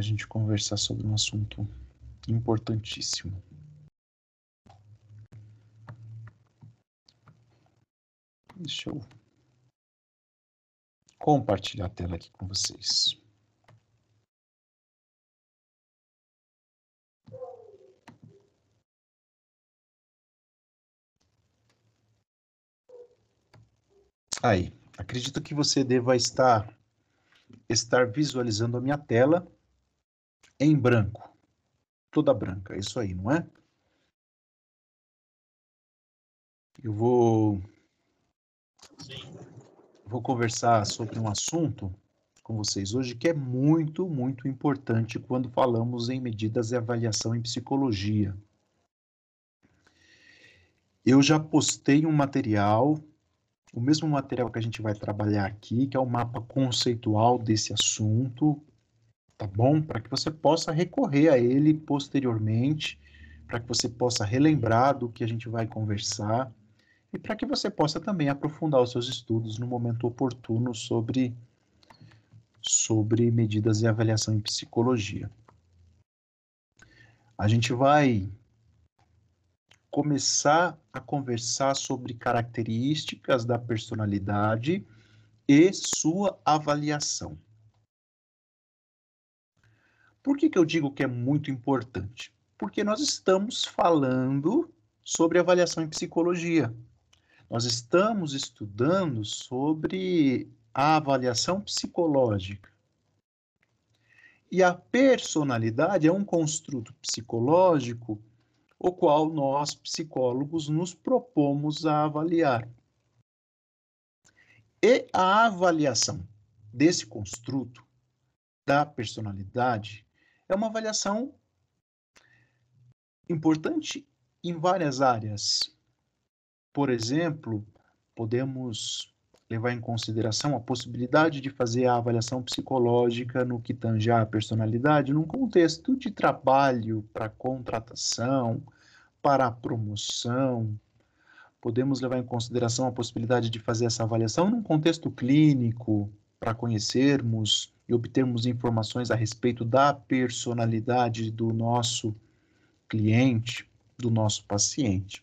a gente conversar sobre um assunto importantíssimo. Deixa eu compartilhar a tela aqui com vocês. Aí, acredito que você deva estar estar visualizando a minha tela em branco, toda branca, é isso aí, não é? Eu vou Sim. vou conversar sobre um assunto com vocês hoje que é muito, muito importante quando falamos em medidas de avaliação em psicologia. Eu já postei um material o mesmo material que a gente vai trabalhar aqui, que é o mapa conceitual desse assunto, tá bom? Para que você possa recorrer a ele posteriormente, para que você possa relembrar do que a gente vai conversar e para que você possa também aprofundar os seus estudos no momento oportuno sobre sobre medidas de avaliação em psicologia. A gente vai começar a conversar sobre características da personalidade e sua avaliação. Por que, que eu digo que é muito importante? Porque nós estamos falando sobre avaliação em psicologia. Nós estamos estudando sobre a avaliação psicológica. E a personalidade é um construto psicológico o qual nós, psicólogos, nos propomos a avaliar. E a avaliação desse construto da personalidade é uma avaliação importante em várias áreas. Por exemplo, podemos levar em consideração a possibilidade de fazer a avaliação psicológica no que tange a personalidade num contexto de trabalho para contratação, para promoção. Podemos levar em consideração a possibilidade de fazer essa avaliação num contexto clínico para conhecermos e obtermos informações a respeito da personalidade do nosso cliente, do nosso paciente.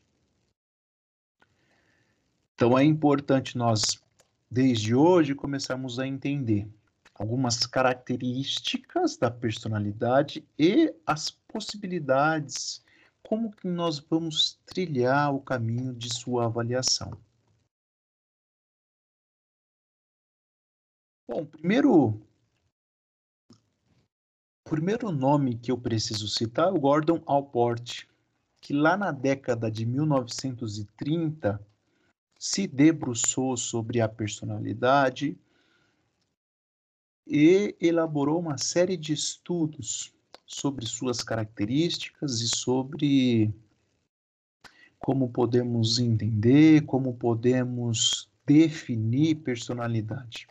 Então é importante nós desde hoje começamos a entender algumas características da personalidade e as possibilidades, como que nós vamos trilhar o caminho de sua avaliação. Bom, primeiro, o primeiro nome que eu preciso citar é o Gordon Allport, que lá na década de 1930 se debruçou sobre a personalidade e elaborou uma série de estudos sobre suas características e sobre como podemos entender, como podemos definir personalidade.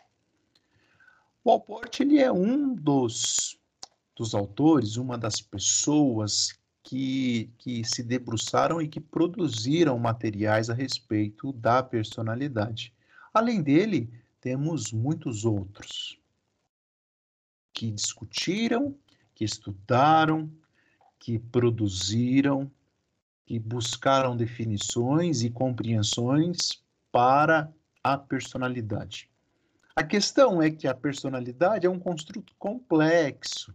O Alport ele é um dos, dos autores, uma das pessoas que, que se debruçaram e que produziram materiais a respeito da personalidade. Além dele, temos muitos outros que discutiram, que estudaram, que produziram, que buscaram definições e compreensões para a personalidade. A questão é que a personalidade é um construto complexo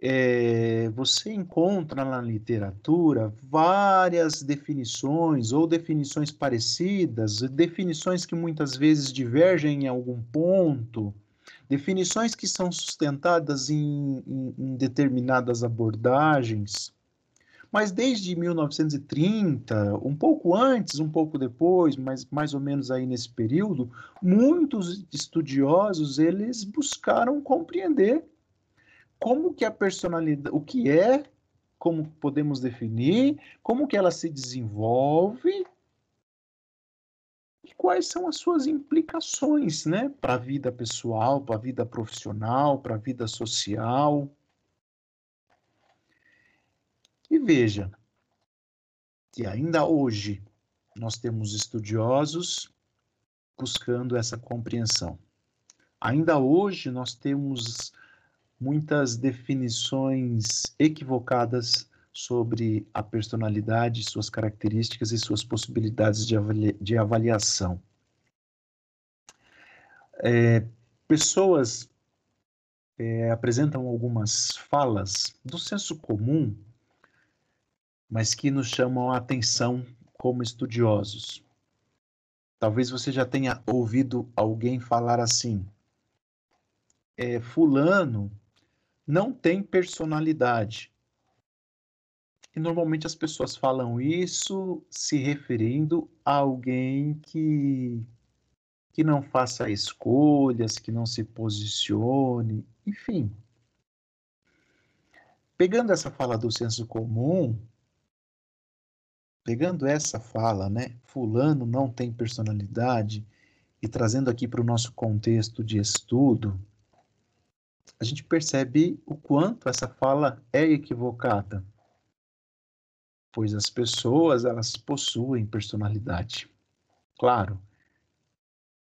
é, você encontra na literatura várias definições ou definições parecidas, definições que muitas vezes divergem em algum ponto, definições que são sustentadas em, em, em determinadas abordagens. Mas desde 1930, um pouco antes, um pouco depois, mas mais ou menos aí nesse período, muitos estudiosos eles buscaram compreender como que a personalidade, o que é, como podemos definir, como que ela se desenvolve e quais são as suas implicações, né, para a vida pessoal, para a vida profissional, para a vida social. E veja que ainda hoje nós temos estudiosos buscando essa compreensão. Ainda hoje nós temos muitas definições equivocadas sobre a personalidade, suas características e suas possibilidades de, avalia de avaliação. É, pessoas é, apresentam algumas falas do senso comum, mas que nos chamam a atenção como estudiosos. Talvez você já tenha ouvido alguém falar assim: é, Fulano não tem personalidade. E normalmente as pessoas falam isso se referindo a alguém que, que não faça escolhas, que não se posicione, enfim. Pegando essa fala do senso comum, pegando essa fala, né, fulano não tem personalidade, e trazendo aqui para o nosso contexto de estudo, a gente percebe o quanto essa fala é equivocada. Pois as pessoas, elas possuem personalidade. Claro,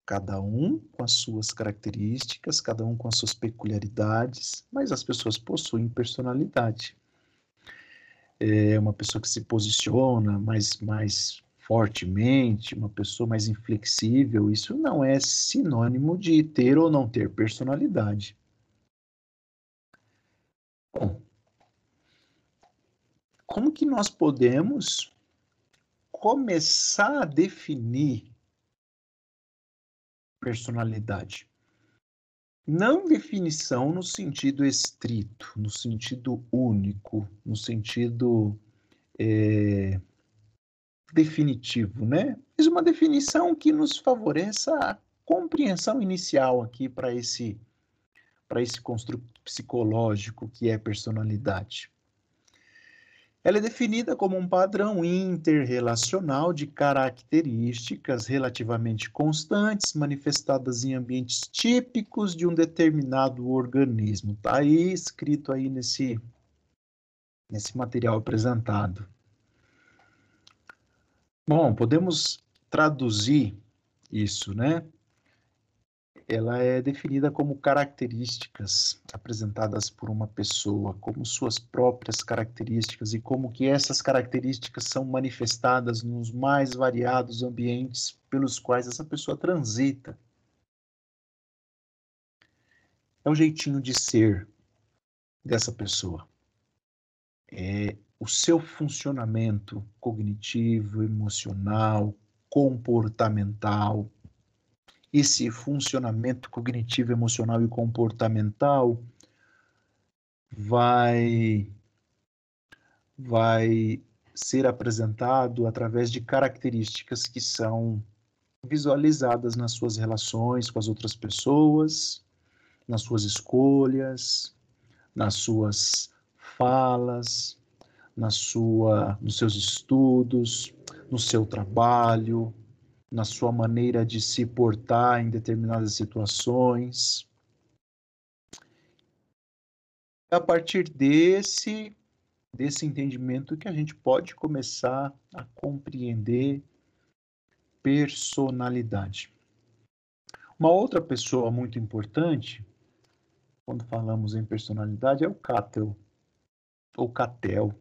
cada um com as suas características, cada um com as suas peculiaridades, mas as pessoas possuem personalidade é uma pessoa que se posiciona mais, mais fortemente, uma pessoa mais inflexível, isso não é sinônimo de ter ou não ter personalidade. Bom, como que nós podemos começar a definir personalidade? Não definição no sentido estrito, no sentido único, no sentido é, definitivo, né? Mas uma definição que nos favoreça a compreensão inicial aqui para esse para esse construto psicológico que é personalidade. Ela é definida como um padrão interrelacional de características relativamente constantes, manifestadas em ambientes típicos de um determinado organismo. Está aí escrito aí nesse, nesse material apresentado. Bom, podemos traduzir isso, né? Ela é definida como características apresentadas por uma pessoa, como suas próprias características e como que essas características são manifestadas nos mais variados ambientes pelos quais essa pessoa transita. É o jeitinho de ser dessa pessoa. É o seu funcionamento cognitivo, emocional, comportamental, esse funcionamento cognitivo, emocional e comportamental vai vai ser apresentado através de características que são visualizadas nas suas relações com as outras pessoas, nas suas escolhas, nas suas falas, na sua, nos seus estudos, no seu trabalho, na sua maneira de se portar em determinadas situações. É a partir desse desse entendimento que a gente pode começar a compreender personalidade. Uma outra pessoa muito importante, quando falamos em personalidade, é o Cattell, ou Cattell,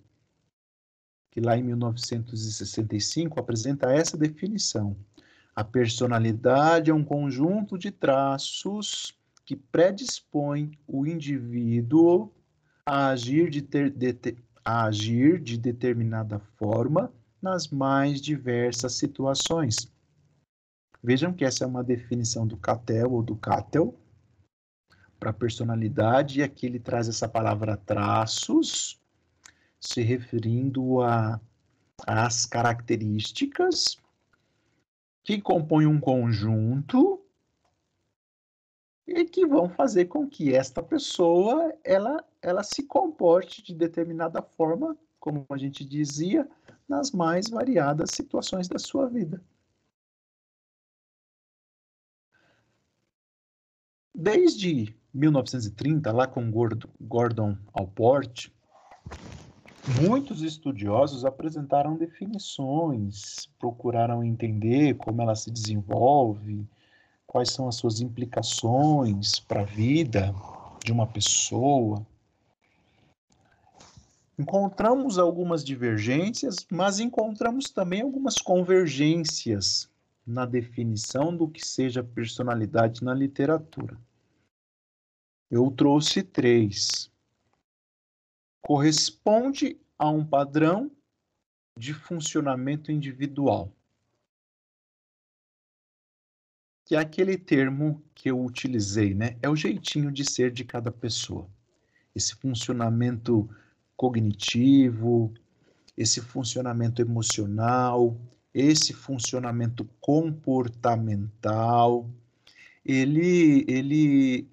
que lá em 1965 apresenta essa definição. A personalidade é um conjunto de traços que predispõe o indivíduo a agir de, ter, de, a agir de determinada forma nas mais diversas situações. Vejam que essa é uma definição do Cattell ou do Cattell para personalidade, e aqui ele traz essa palavra traços, se referindo a às características que compõem um conjunto e que vão fazer com que esta pessoa ela, ela se comporte de determinada forma, como a gente dizia, nas mais variadas situações da sua vida. Desde 1930, lá com Gordon Allport, Muitos estudiosos apresentaram definições, procuraram entender como ela se desenvolve, quais são as suas implicações para a vida. de uma pessoa, encontramos algumas divergências, mas encontramos também algumas convergências na definição do que seja personalidade na literatura. Eu trouxe três. Corresponde a um padrão de funcionamento individual. Que é aquele termo que eu utilizei, né? É o jeitinho de ser de cada pessoa. Esse funcionamento cognitivo, esse funcionamento emocional, esse funcionamento comportamental, ele, ele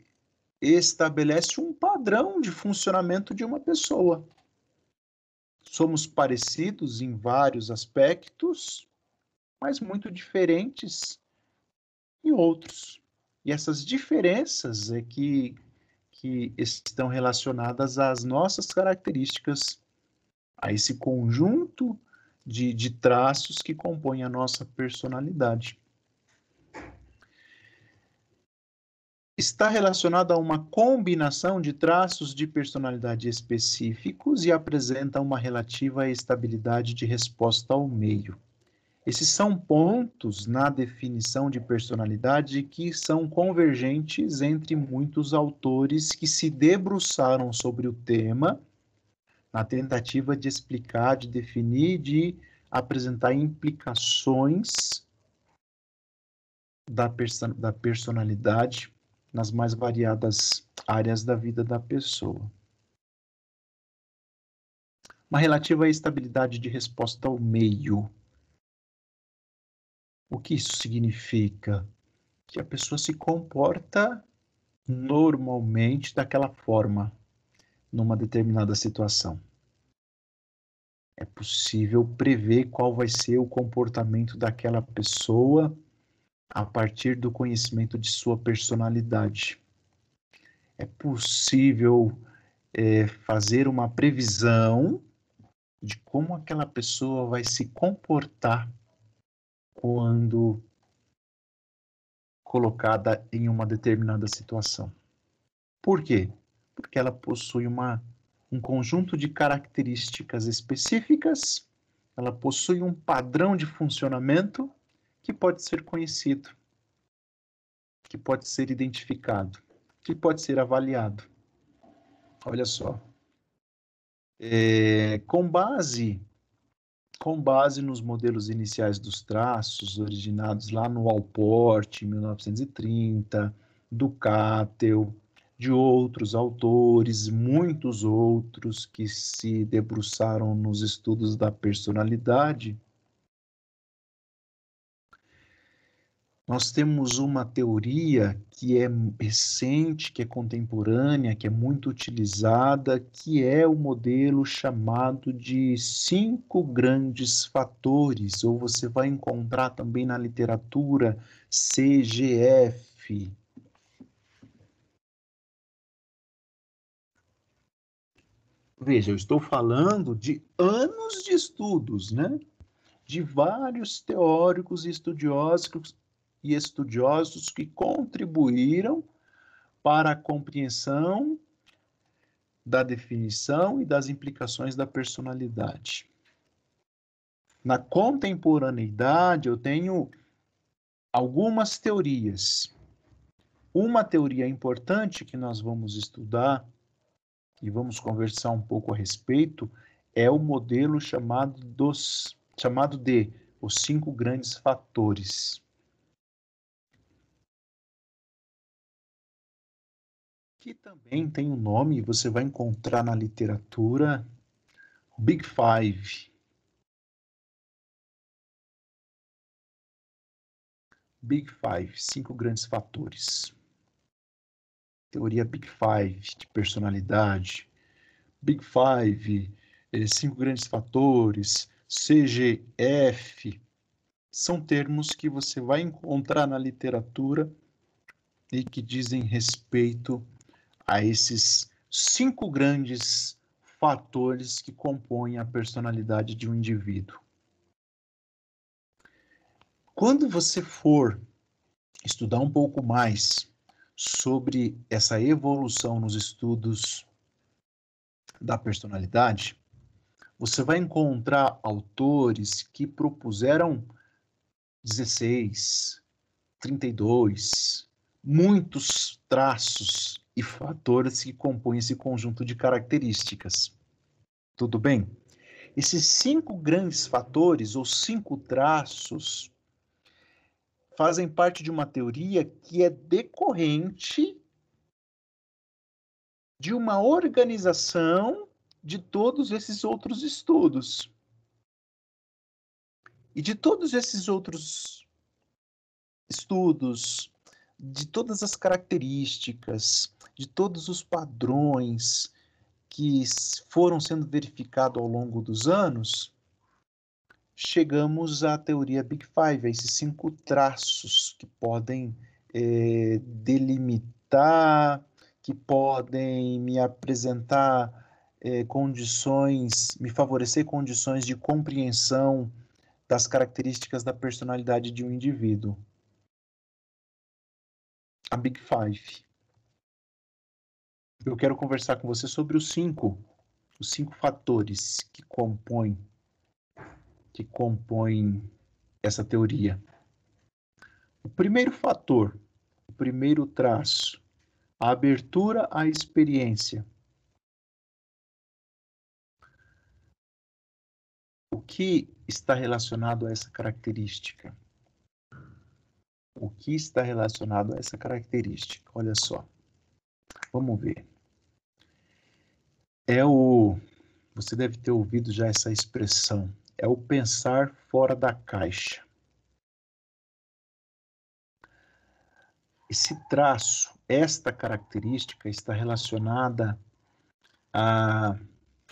estabelece um padrão de funcionamento de uma pessoa. Somos parecidos em vários aspectos, mas muito diferentes em outros. E essas diferenças é que que estão relacionadas às nossas características, a esse conjunto de, de traços que compõem a nossa personalidade. Está relacionado a uma combinação de traços de personalidade específicos e apresenta uma relativa estabilidade de resposta ao meio. Esses são pontos na definição de personalidade que são convergentes entre muitos autores que se debruçaram sobre o tema na tentativa de explicar, de definir, de apresentar implicações da, perso da personalidade nas mais variadas áreas da vida da pessoa. Uma relativa estabilidade de resposta ao meio o que isso significa? Que a pessoa se comporta normalmente daquela forma numa determinada situação. É possível prever qual vai ser o comportamento daquela pessoa a partir do conhecimento de sua personalidade. É possível é, fazer uma previsão de como aquela pessoa vai se comportar quando colocada em uma determinada situação. Por quê? Porque ela possui uma, um conjunto de características específicas, ela possui um padrão de funcionamento que pode ser conhecido, que pode ser identificado, que pode ser avaliado. Olha só. É, com base com base nos modelos iniciais dos traços, originados lá no Alport, em 1930, do Cattell, de outros autores, muitos outros que se debruçaram nos estudos da personalidade, Nós temos uma teoria que é recente, que é contemporânea, que é muito utilizada, que é o modelo chamado de cinco grandes fatores, ou você vai encontrar também na literatura CGF. Veja, eu estou falando de anos de estudos, né? De vários teóricos e estudiosos e estudiosos que contribuíram para a compreensão da definição e das implicações da personalidade. Na contemporaneidade, eu tenho algumas teorias. Uma teoria importante que nós vamos estudar e vamos conversar um pouco a respeito é o modelo chamado dos chamado de os cinco grandes fatores. Que também tem um nome, você vai encontrar na literatura, Big Five. Big Five, cinco grandes fatores. Teoria Big Five de personalidade. Big Five, eh, cinco grandes fatores. CGF, são termos que você vai encontrar na literatura e que dizem respeito a esses cinco grandes fatores que compõem a personalidade de um indivíduo. Quando você for estudar um pouco mais sobre essa evolução nos estudos da personalidade, você vai encontrar autores que propuseram 16, 32, muitos traços e fatores que compõem esse conjunto de características. Tudo bem? Esses cinco grandes fatores ou cinco traços fazem parte de uma teoria que é decorrente de uma organização de todos esses outros estudos. E de todos esses outros estudos, de todas as características, de todos os padrões que foram sendo verificados ao longo dos anos, chegamos à teoria Big Five, a esses cinco traços que podem é, delimitar, que podem me apresentar é, condições, me favorecer condições de compreensão das características da personalidade de um indivíduo. A Big Five. Eu quero conversar com você sobre os cinco, os cinco fatores que compõem que compõem essa teoria. O primeiro fator, o primeiro traço, a abertura à experiência. O que está relacionado a essa característica? O que está relacionado a essa característica? Olha só. Vamos ver. É o. Você deve ter ouvido já essa expressão é o pensar fora da caixa. Esse traço, esta característica está relacionada a,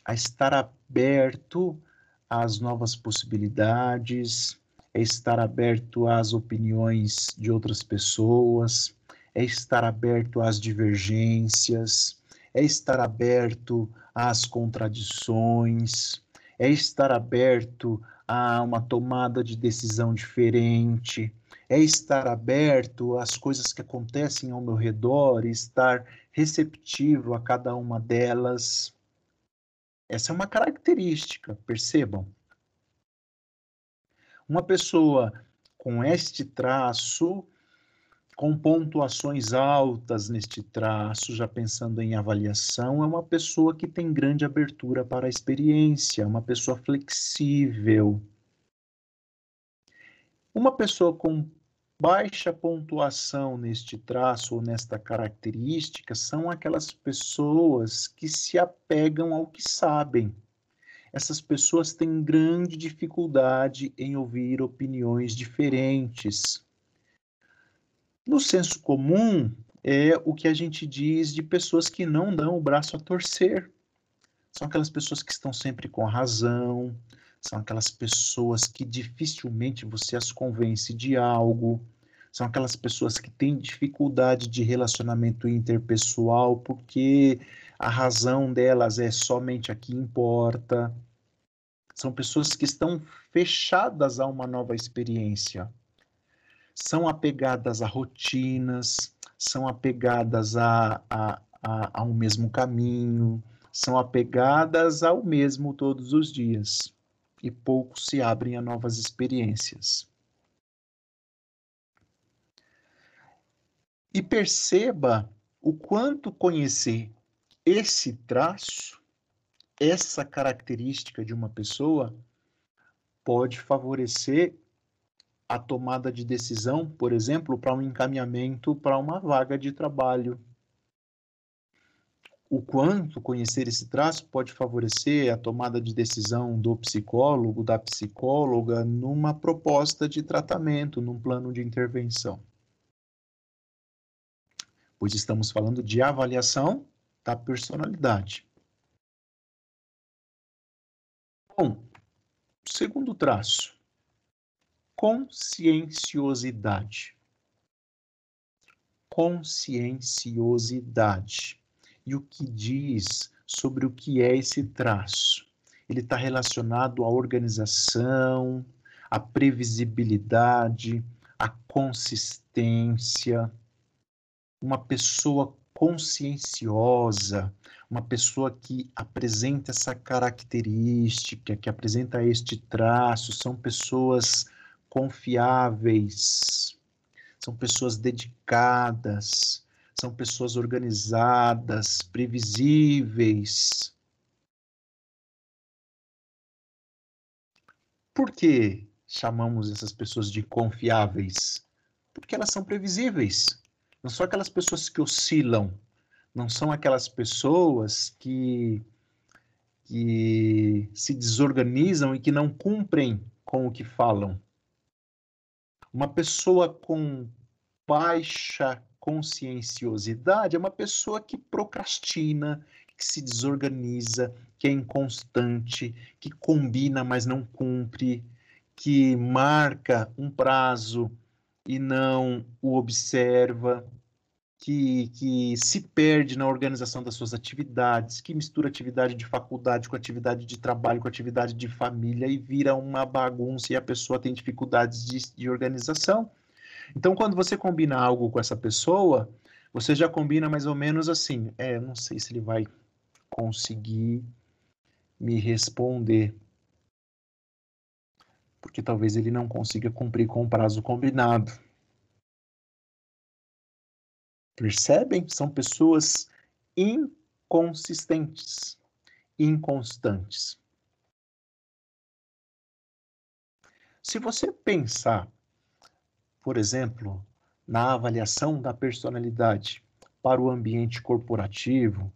a estar aberto às novas possibilidades, é estar aberto às opiniões de outras pessoas, é estar aberto às divergências, é estar aberto às contradições, é estar aberto a uma tomada de decisão diferente, é estar aberto às coisas que acontecem ao meu redor e estar receptivo a cada uma delas. Essa é uma característica, percebam. Uma pessoa com este traço com pontuações altas neste traço, já pensando em avaliação, é uma pessoa que tem grande abertura para a experiência, uma pessoa flexível. Uma pessoa com baixa pontuação neste traço ou nesta característica são aquelas pessoas que se apegam ao que sabem. Essas pessoas têm grande dificuldade em ouvir opiniões diferentes no senso comum, é o que a gente diz de pessoas que não dão o braço a torcer. São aquelas pessoas que estão sempre com razão, são aquelas pessoas que dificilmente você as convence de algo, são aquelas pessoas que têm dificuldade de relacionamento interpessoal porque a razão delas é somente a que importa. São pessoas que estão fechadas a uma nova experiência são apegadas a rotinas, são apegadas a, a, a, ao mesmo caminho, são apegadas ao mesmo todos os dias e pouco se abrem a novas experiências. E perceba o quanto conhecer esse traço, essa característica de uma pessoa, pode favorecer a tomada de decisão, por exemplo, para um encaminhamento para uma vaga de trabalho. O quanto conhecer esse traço pode favorecer a tomada de decisão do psicólogo, da psicóloga, numa proposta de tratamento, num plano de intervenção. Pois estamos falando de avaliação da personalidade. Bom, segundo traço, conscienciosidade. Conscienciosidade. E o que diz sobre o que é esse traço? Ele está relacionado à organização, à previsibilidade, à consistência. uma pessoa conscienciosa, uma pessoa que apresenta essa característica, que apresenta este traço, são pessoas confiáveis, são pessoas dedicadas, são pessoas organizadas, previsíveis. Por que chamamos essas pessoas de confiáveis? Porque elas são previsíveis. Não são aquelas pessoas que oscilam, não são aquelas pessoas que, que se desorganizam e que não cumprem com o que falam. Uma pessoa com baixa conscienciosidade é uma pessoa que procrastina, que se desorganiza, que é inconstante, que combina, mas não cumpre, que marca um prazo e não o observa, que, que se perde na organização das suas atividades, que mistura atividade de faculdade com atividade de trabalho, com atividade de família e vira uma bagunça e a pessoa tem dificuldades de, de organização. Então, quando você combina algo com essa pessoa, você já combina mais ou menos assim: é, não sei se ele vai conseguir me responder. Porque talvez ele não consiga cumprir com o prazo combinado. Percebem? São pessoas inconsistentes, inconstantes. Se você pensar por exemplo, na avaliação da personalidade para o ambiente corporativo,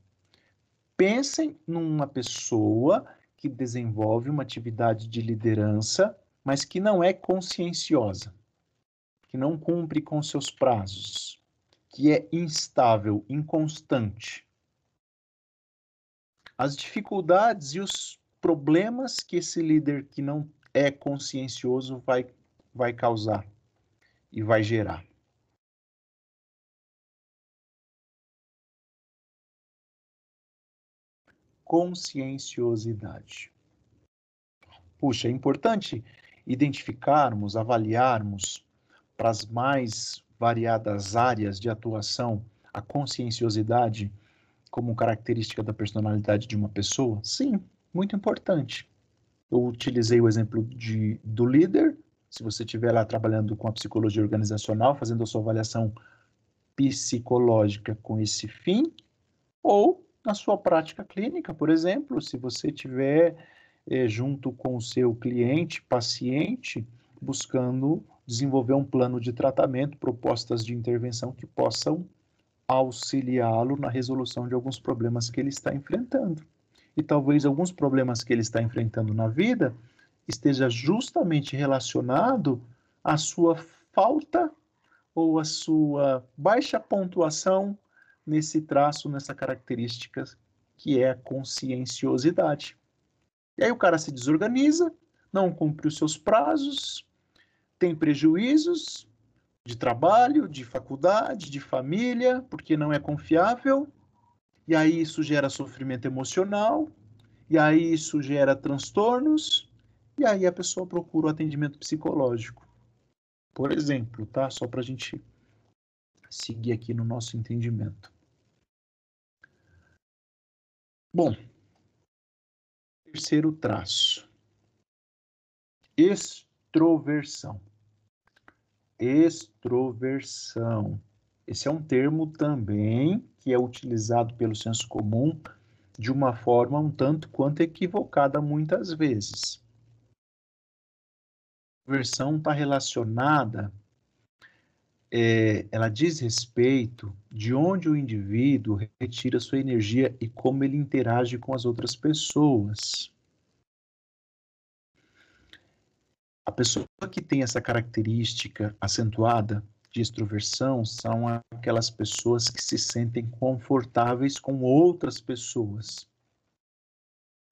pensem numa pessoa que desenvolve uma atividade de liderança, mas que não é conscienciosa, que não cumpre com seus prazos, que é instável, inconstante. As dificuldades e os problemas que esse líder que não é consciencioso vai, vai causar e vai gerar. Conscienciosidade. Puxa, é importante identificarmos, avaliarmos para as mais variadas áreas de atuação a conscienciosidade como característica da personalidade de uma pessoa? Sim, muito importante. Eu utilizei o exemplo de, do líder se você estiver lá trabalhando com a psicologia organizacional, fazendo a sua avaliação psicológica com esse fim, ou na sua prática clínica, por exemplo, se você estiver eh, junto com o seu cliente, paciente, buscando desenvolver um plano de tratamento, propostas de intervenção que possam auxiliá-lo na resolução de alguns problemas que ele está enfrentando. E talvez alguns problemas que ele está enfrentando na vida esteja justamente relacionado à sua falta ou à sua baixa pontuação nesse traço, nessa característica que é a conscienciosidade. E aí o cara se desorganiza, não cumpre os seus prazos, tem prejuízos de trabalho, de faculdade, de família, porque não é confiável, e aí isso gera sofrimento emocional, e aí isso gera transtornos, e aí a pessoa procura o atendimento psicológico. Por exemplo, tá? Só para a gente seguir aqui no nosso entendimento. Bom, terceiro traço. Extroversão. Extroversão. Esse é um termo também que é utilizado pelo senso comum de uma forma um tanto quanto equivocada muitas vezes versão está relacionada, é, ela diz respeito de onde o indivíduo retira sua energia e como ele interage com as outras pessoas. A pessoa que tem essa característica acentuada de extroversão são aquelas pessoas que se sentem confortáveis com outras pessoas.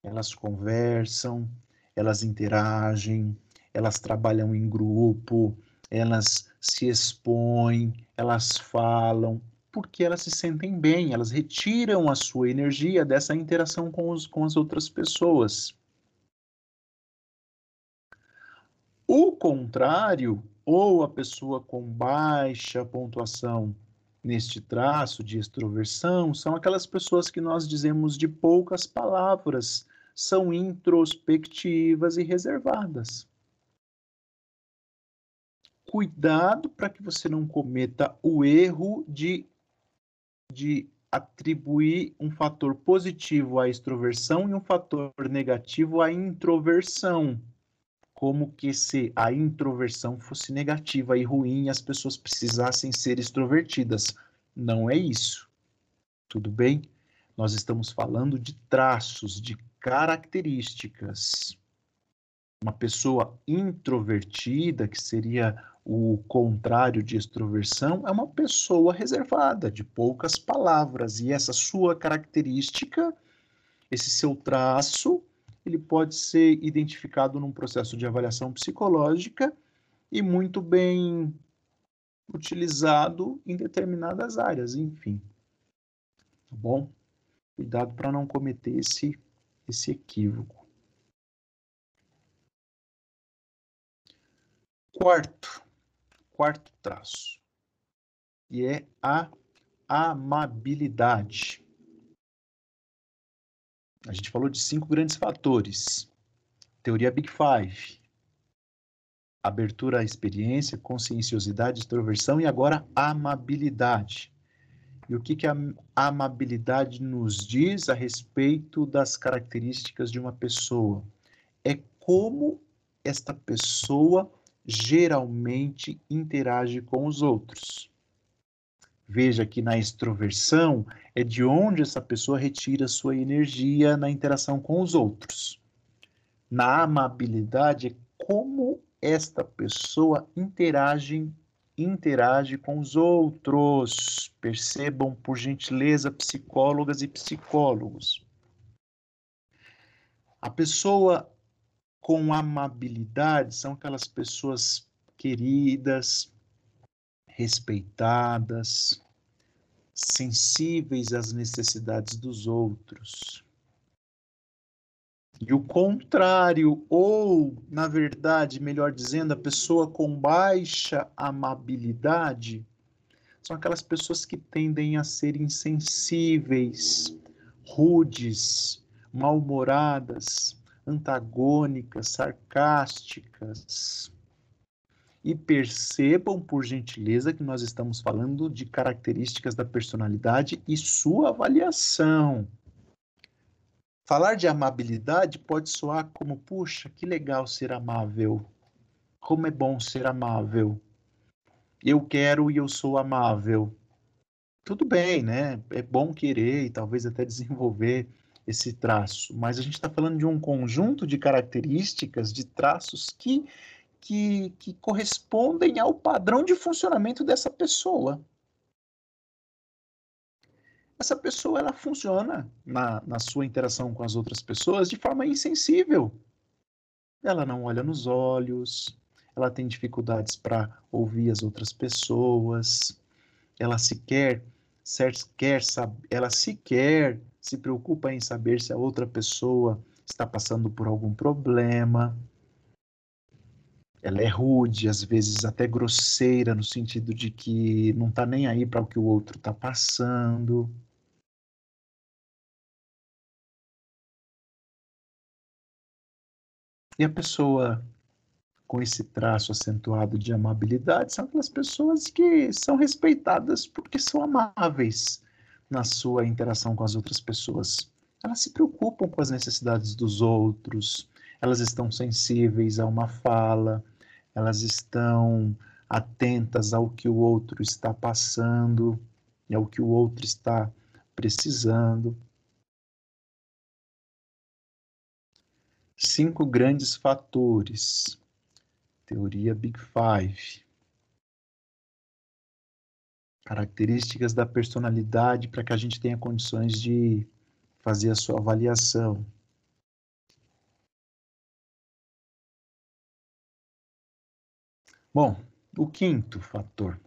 Elas conversam, elas interagem, elas trabalham em grupo, elas se expõem, elas falam, porque elas se sentem bem, elas retiram a sua energia dessa interação com, os, com as outras pessoas. O contrário, ou a pessoa com baixa pontuação neste traço de extroversão são aquelas pessoas que nós dizemos de poucas palavras, são introspectivas e reservadas. Cuidado para que você não cometa o erro de, de atribuir um fator positivo à extroversão e um fator negativo à introversão. Como que se a introversão fosse negativa e ruim e as pessoas precisassem ser extrovertidas. Não é isso. Tudo bem? Nós estamos falando de traços, de características. Uma pessoa introvertida, que seria o contrário de extroversão, é uma pessoa reservada, de poucas palavras. E essa sua característica, esse seu traço, ele pode ser identificado num processo de avaliação psicológica e muito bem utilizado em determinadas áreas, enfim. Tá bom? Cuidado para não cometer esse, esse equívoco. Quarto, quarto traço, e é a amabilidade. A gente falou de cinco grandes fatores. Teoria Big Five. Abertura à experiência, conscienciosidade, extroversão e agora amabilidade. E o que, que a amabilidade nos diz a respeito das características de uma pessoa? É como esta pessoa geralmente interage com os outros. Veja que na extroversão é de onde essa pessoa retira sua energia na interação com os outros. Na amabilidade é como esta pessoa interage interage com os outros. Percebam, por gentileza, psicólogas e psicólogos. A pessoa com amabilidade são aquelas pessoas queridas, respeitadas, sensíveis às necessidades dos outros. E o contrário, ou, na verdade, melhor dizendo, a pessoa com baixa amabilidade, são aquelas pessoas que tendem a ser insensíveis, rudes, mal-humoradas, antagônicas, sarcásticas. E percebam, por gentileza, que nós estamos falando de características da personalidade e sua avaliação. Falar de amabilidade pode soar como, puxa, que legal ser amável. Como é bom ser amável. Eu quero e eu sou amável. Tudo bem, né? É bom querer e talvez até desenvolver esse traço, mas a gente está falando de um conjunto de características, de traços que, que, que correspondem ao padrão de funcionamento dessa pessoa essa pessoa ela funciona na, na sua interação com as outras pessoas de forma insensível. Ela não olha nos olhos, ela tem dificuldades para ouvir as outras pessoas, ela sequer, sequer ela sequer se preocupa em saber se a outra pessoa está passando por algum problema. Ela é rude, às vezes até grosseira, no sentido de que não está nem aí para o que o outro está passando. E a pessoa com esse traço acentuado de amabilidade são aquelas pessoas que são respeitadas porque são amáveis na sua interação com as outras pessoas. Elas se preocupam com as necessidades dos outros, elas estão sensíveis a uma fala, elas estão atentas ao que o outro está passando e ao que o outro está precisando. cinco grandes fatores. Teoria Big Five. Características da personalidade para que a gente tenha condições de fazer a sua avaliação. Bom, o quinto fator.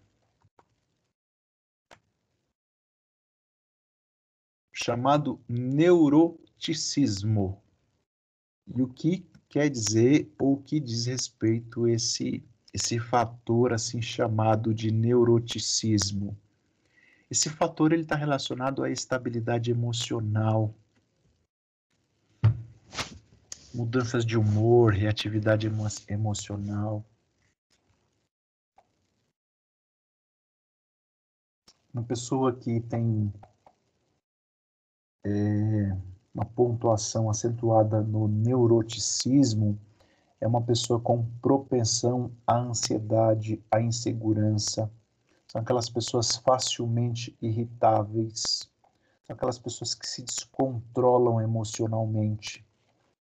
Chamado neuroticismo. E o que quer dizer ou o que diz respeito esse esse fator assim chamado de neuroticismo? Esse fator ele está relacionado à estabilidade emocional, mudanças de humor, reatividade emo emocional. Uma pessoa que tem é, uma pontuação acentuada no neuroticismo é uma pessoa com propensão à ansiedade, à insegurança, são aquelas pessoas facilmente irritáveis, são aquelas pessoas que se descontrolam emocionalmente,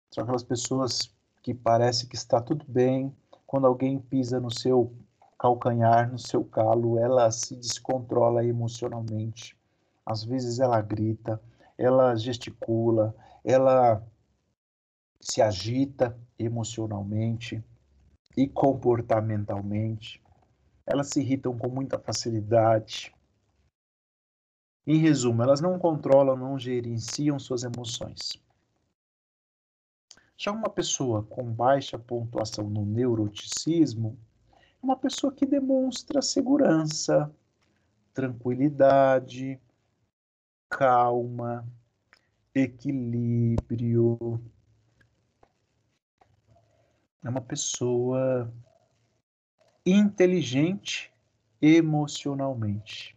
são aquelas pessoas que parece que está tudo bem, quando alguém pisa no seu calcanhar, no seu calo, ela se descontrola emocionalmente. Às vezes ela grita, ela gesticula, ela se agita emocionalmente e comportamentalmente elas se irritam com muita facilidade. Em resumo, elas não controlam, não gerenciam suas emoções. Já uma pessoa com baixa pontuação no neuroticismo é uma pessoa que demonstra segurança, tranquilidade, calma, equilíbrio. É uma pessoa inteligente emocionalmente.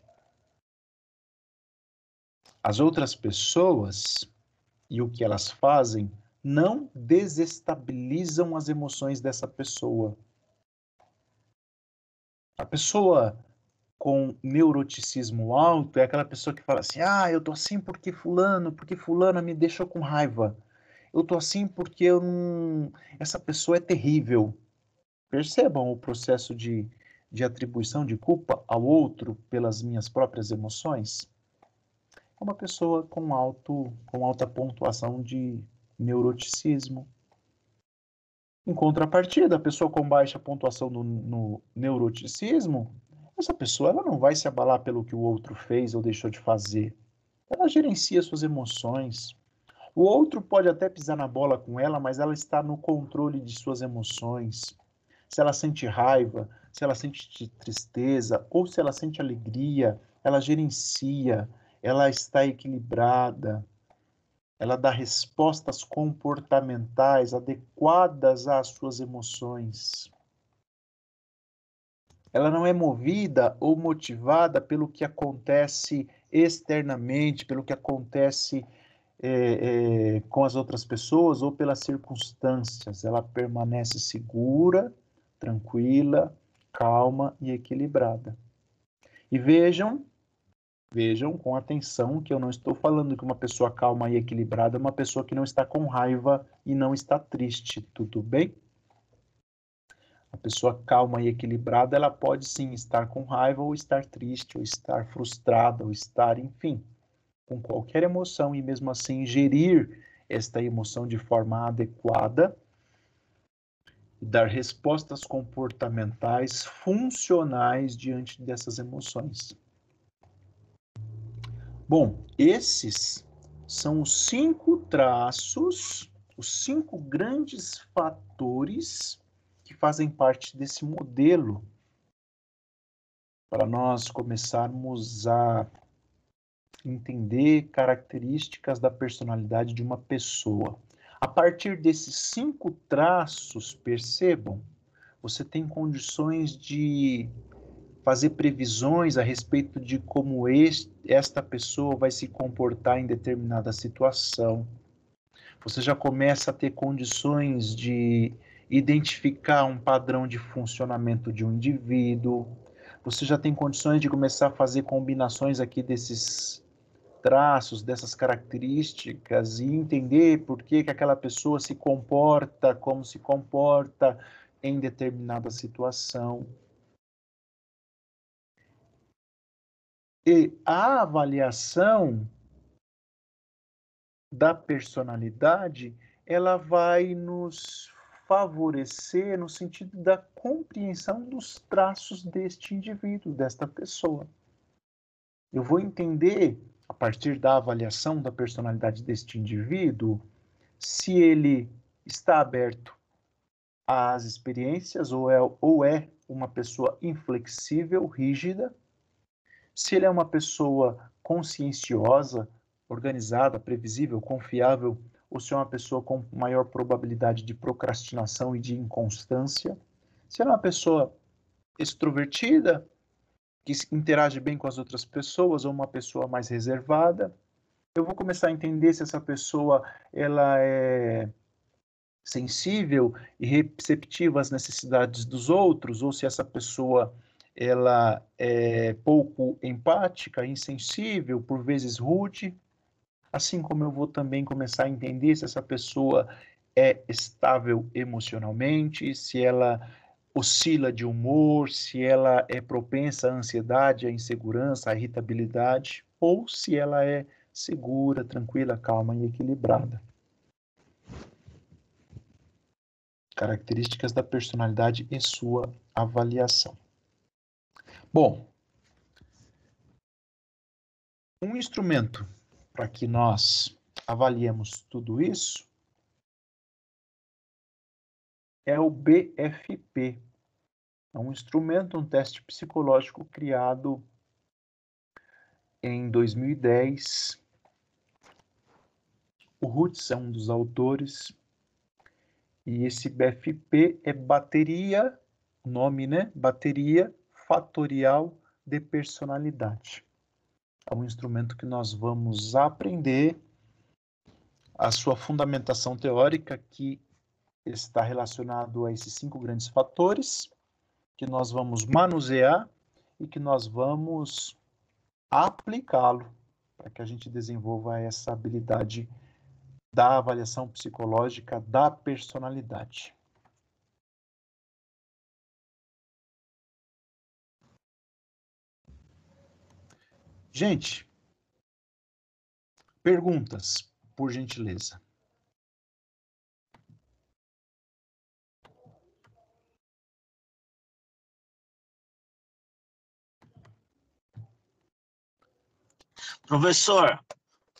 As outras pessoas e o que elas fazem não desestabilizam as emoções dessa pessoa. A pessoa com neuroticismo alto é aquela pessoa que fala assim: "Ah, eu tô assim porque fulano, porque fulana me deixou com raiva. Eu tô assim porque eu não... essa pessoa é terrível. Percebam o processo de, de atribuição de culpa ao outro pelas minhas próprias emoções. É uma pessoa com, alto, com alta pontuação de neuroticismo. Em contrapartida, a pessoa com baixa pontuação no, no neuroticismo, essa pessoa ela não vai se abalar pelo que o outro fez ou deixou de fazer. Ela gerencia suas emoções. O outro pode até pisar na bola com ela, mas ela está no controle de suas emoções se ela sente raiva, se ela sente tristeza ou se ela sente alegria, ela gerencia, ela está equilibrada, ela dá respostas comportamentais adequadas às suas emoções. Ela não é movida ou motivada pelo que acontece externamente, pelo que acontece é, é, com as outras pessoas ou pelas circunstâncias. Ela permanece segura tranquila, calma e equilibrada. E vejam, vejam com atenção que eu não estou falando que uma pessoa calma e equilibrada é uma pessoa que não está com raiva e não está triste, tudo bem? A pessoa calma e equilibrada, ela pode sim estar com raiva ou estar triste, ou estar frustrada, ou estar, enfim, com qualquer emoção e mesmo assim gerir esta emoção de forma adequada e dar respostas comportamentais funcionais diante dessas emoções. Bom, esses são os cinco traços, os cinco grandes fatores que fazem parte desse modelo para nós começarmos a entender características da personalidade de uma pessoa. A partir desses cinco traços, percebam, você tem condições de fazer previsões a respeito de como este, esta pessoa vai se comportar em determinada situação. Você já começa a ter condições de identificar um padrão de funcionamento de um indivíduo. Você já tem condições de começar a fazer combinações aqui desses traços, dessas características e entender por que, que aquela pessoa se comporta como se comporta em determinada situação. E a avaliação da personalidade, ela vai nos favorecer no sentido da compreensão dos traços deste indivíduo, desta pessoa. Eu vou entender a partir da avaliação da personalidade deste indivíduo, se ele está aberto às experiências ou é, ou é uma pessoa inflexível, rígida, se ele é uma pessoa conscienciosa, organizada, previsível, confiável, ou se é uma pessoa com maior probabilidade de procrastinação e de inconstância. Se é uma pessoa extrovertida, que interage bem com as outras pessoas, ou uma pessoa mais reservada, eu vou começar a entender se essa pessoa ela é sensível e receptiva às necessidades dos outros, ou se essa pessoa ela é pouco empática, insensível, por vezes rude, assim como eu vou também começar a entender se essa pessoa é estável emocionalmente, se ela oscila de humor, se ela é propensa à ansiedade, à insegurança, à irritabilidade, ou se ela é segura, tranquila, calma e equilibrada. Características da personalidade e sua avaliação. Bom, um instrumento para que nós avaliemos tudo isso é o BFP. É um instrumento, um teste psicológico criado em 2010. O Roots é um dos autores. E esse BFP é bateria, nome, né? Bateria fatorial de personalidade. É um instrumento que nós vamos aprender a sua fundamentação teórica, que está relacionado a esses cinco grandes fatores, que nós vamos manusear e que nós vamos aplicá-lo para que a gente desenvolva essa habilidade da avaliação psicológica da personalidade. Gente, perguntas, por gentileza. Professor,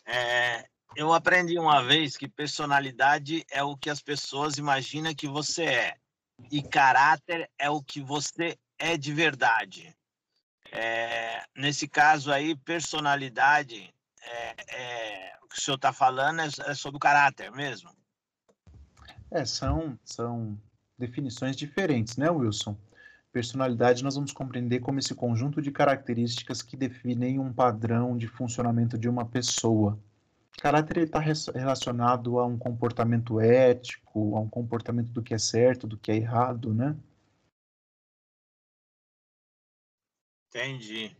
é, eu aprendi uma vez que personalidade é o que as pessoas imaginam que você é, e caráter é o que você é de verdade. É, nesse caso aí, personalidade, é, é, o que o senhor está falando é, é, sobre o caráter mesmo? É, são, são definições diferentes, né, Wilson? Personalidade nós vamos compreender como esse conjunto de características que definem um padrão de funcionamento de uma pessoa. Caráter está relacionado a um comportamento ético, a um comportamento do que é certo, do que é errado, né? Entendi.